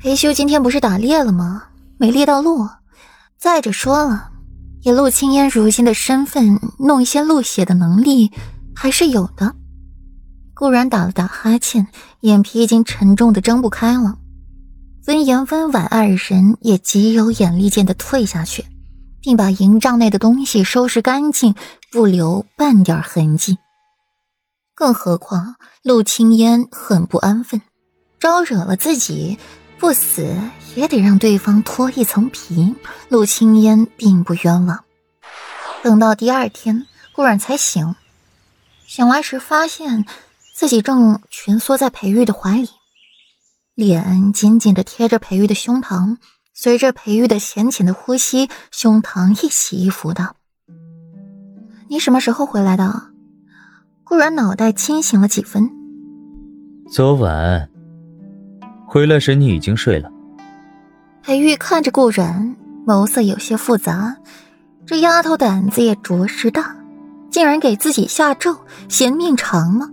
裴修今天不是打猎了吗？没猎到鹿。再者说了，以陆青烟如今的身份，弄一些鹿血的能力还是有的。顾然打了打哈欠，眼皮已经沉重的睁不开了。温言、温婉二人也极有眼力见的退下去，并把营帐内的东西收拾干净，不留半点痕迹。更何况陆青烟很不安分，招惹了自己。不死也得让对方脱一层皮。陆青烟并不冤枉。等到第二天，顾然才醒，醒来时发现自己正蜷缩在裴玉的怀里，脸紧紧的贴着裴玉的胸膛。随着裴玉的浅浅的呼吸，胸膛一起一伏的。你什么时候回来的？顾然脑袋清醒了几分。昨晚。回来时你已经睡了。裴玉看着顾然，眸色有些复杂。这丫头胆子也着实大，竟然给自己下咒，嫌命长吗？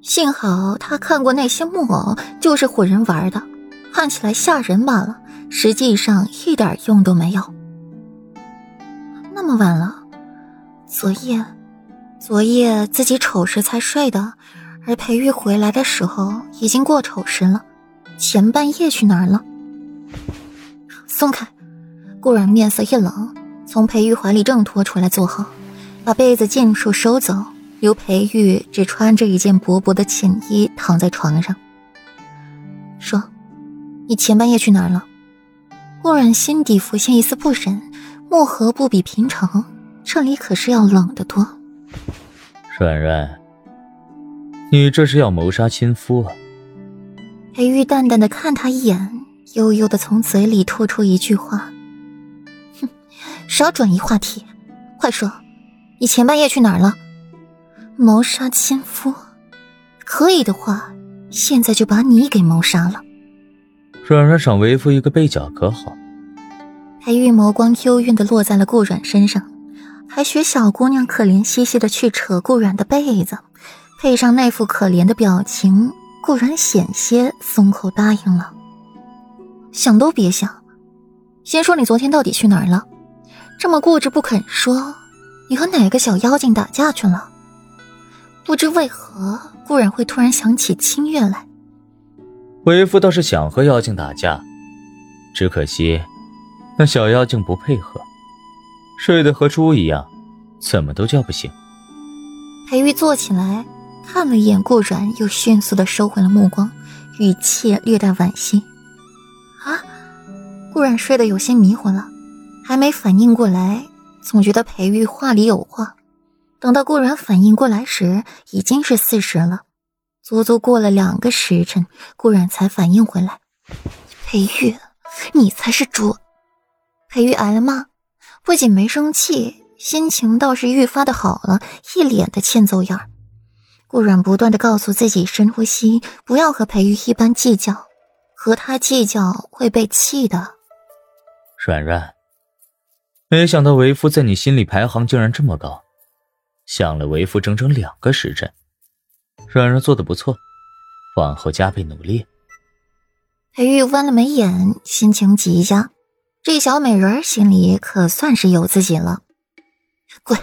幸好他看过那些木偶，就是唬人玩的，看起来吓人罢了，实际上一点用都没有。那么晚了，昨夜，昨夜自己丑时才睡的。而裴玉回来的时候已经过丑时了，前半夜去哪儿了？松开！顾然面色一冷，从裴玉怀里挣脱出来，坐好，把被子尽数收走，留裴玉只穿着一件薄薄的寝衣躺在床上。说：“你前半夜去哪儿了？”顾然心底浮现一丝不忍，漠河不比平常，这里可是要冷得多。软软。你这是要谋杀亲夫啊？裴玉淡淡的看他一眼，悠悠的从嘴里吐出一句话：“哼，少转移话题，快说，你前半夜去哪儿了？谋杀亲夫？可以的话，现在就把你给谋杀了。”软软赏为夫一个背角可好？裴玉眸光幽怨的落在了顾软身上，还学小姑娘可怜兮兮的去扯顾软的被子。配上那副可怜的表情，顾然险些松口答应了。想都别想，先说你昨天到底去哪儿了？这么固执不肯说，你和哪个小妖精打架去了？不知为何，顾然会突然想起清月来。为夫倒是想和妖精打架，只可惜那小妖精不配合，睡得和猪一样，怎么都叫不醒。裴玉坐起来。看了一眼顾然，又迅速的收回了目光，语气略带惋惜。啊！顾然睡得有些迷糊了，还没反应过来，总觉得裴玉话里有话。等到顾然反应过来时，已经是四时了，足足过了两个时辰，顾然才反应回来。裴玉，你才是猪！裴玉挨了骂，不仅没生气，心情倒是愈发的好了，一脸的欠揍样儿。顾然不断的告诉自己深呼吸，不要和裴玉一般计较，和他计较会被气的。软软，没想到为夫在你心里排行竟然这么高，想了为夫整整两个时辰。软软做的不错，往后加倍努力。裴玉弯了眉眼，心情极佳，这小美人心里可算是有自己了。滚！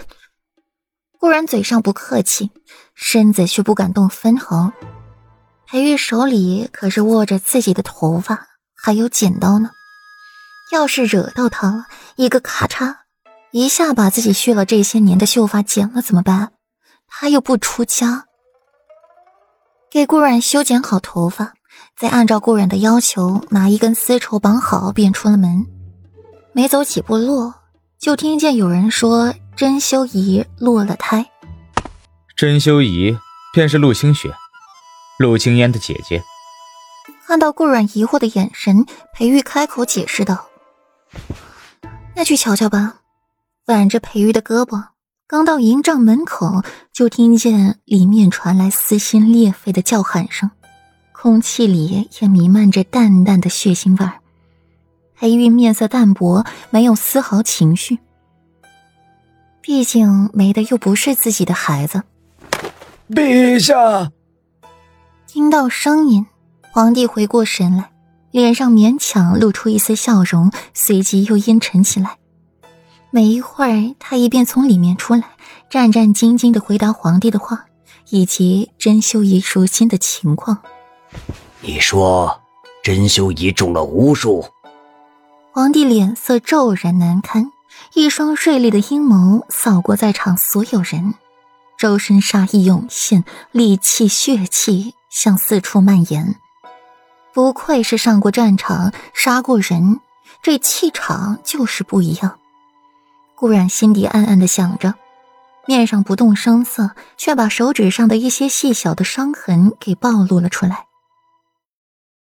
顾然嘴上不客气。身子却不敢动分毫。裴玉手里可是握着自己的头发，还有剪刀呢。要是惹到他了，一个咔嚓，一下把自己蓄了这些年的秀发剪了怎么办？他又不出家。给顾软修剪好头发，再按照顾软的要求拿一根丝绸绑好，便出了门。没走几步路，就听见有人说：“甄修仪落了胎。”甄修仪便是陆清雪，陆清烟的姐姐。看到顾软疑惑的眼神，裴玉开口解释道：“那去瞧瞧吧。”挽着裴玉的胳膊，刚到营帐门口，就听见里面传来撕心裂肺的叫喊声，空气里也弥漫着淡淡的血腥味儿。裴玉面色淡薄，没有丝毫情绪，毕竟没的又不是自己的孩子。陛下，听到声音，皇帝回过神来，脸上勉强露出一丝笑容，随即又阴沉起来。没一会儿，他一便从里面出来，战战兢兢的回答皇帝的话，以及甄修仪如今的情况。你说，甄修仪中了巫术？皇帝脸色骤然难堪，一双锐利的阴谋扫过在场所有人，周身杀意涌现，戾气血气向四处蔓延。不愧是上过战场、杀过人，这气场就是不一样。顾然心底暗暗的想着，面上不动声色，却把手指上的一些细小的伤痕给暴露了出来。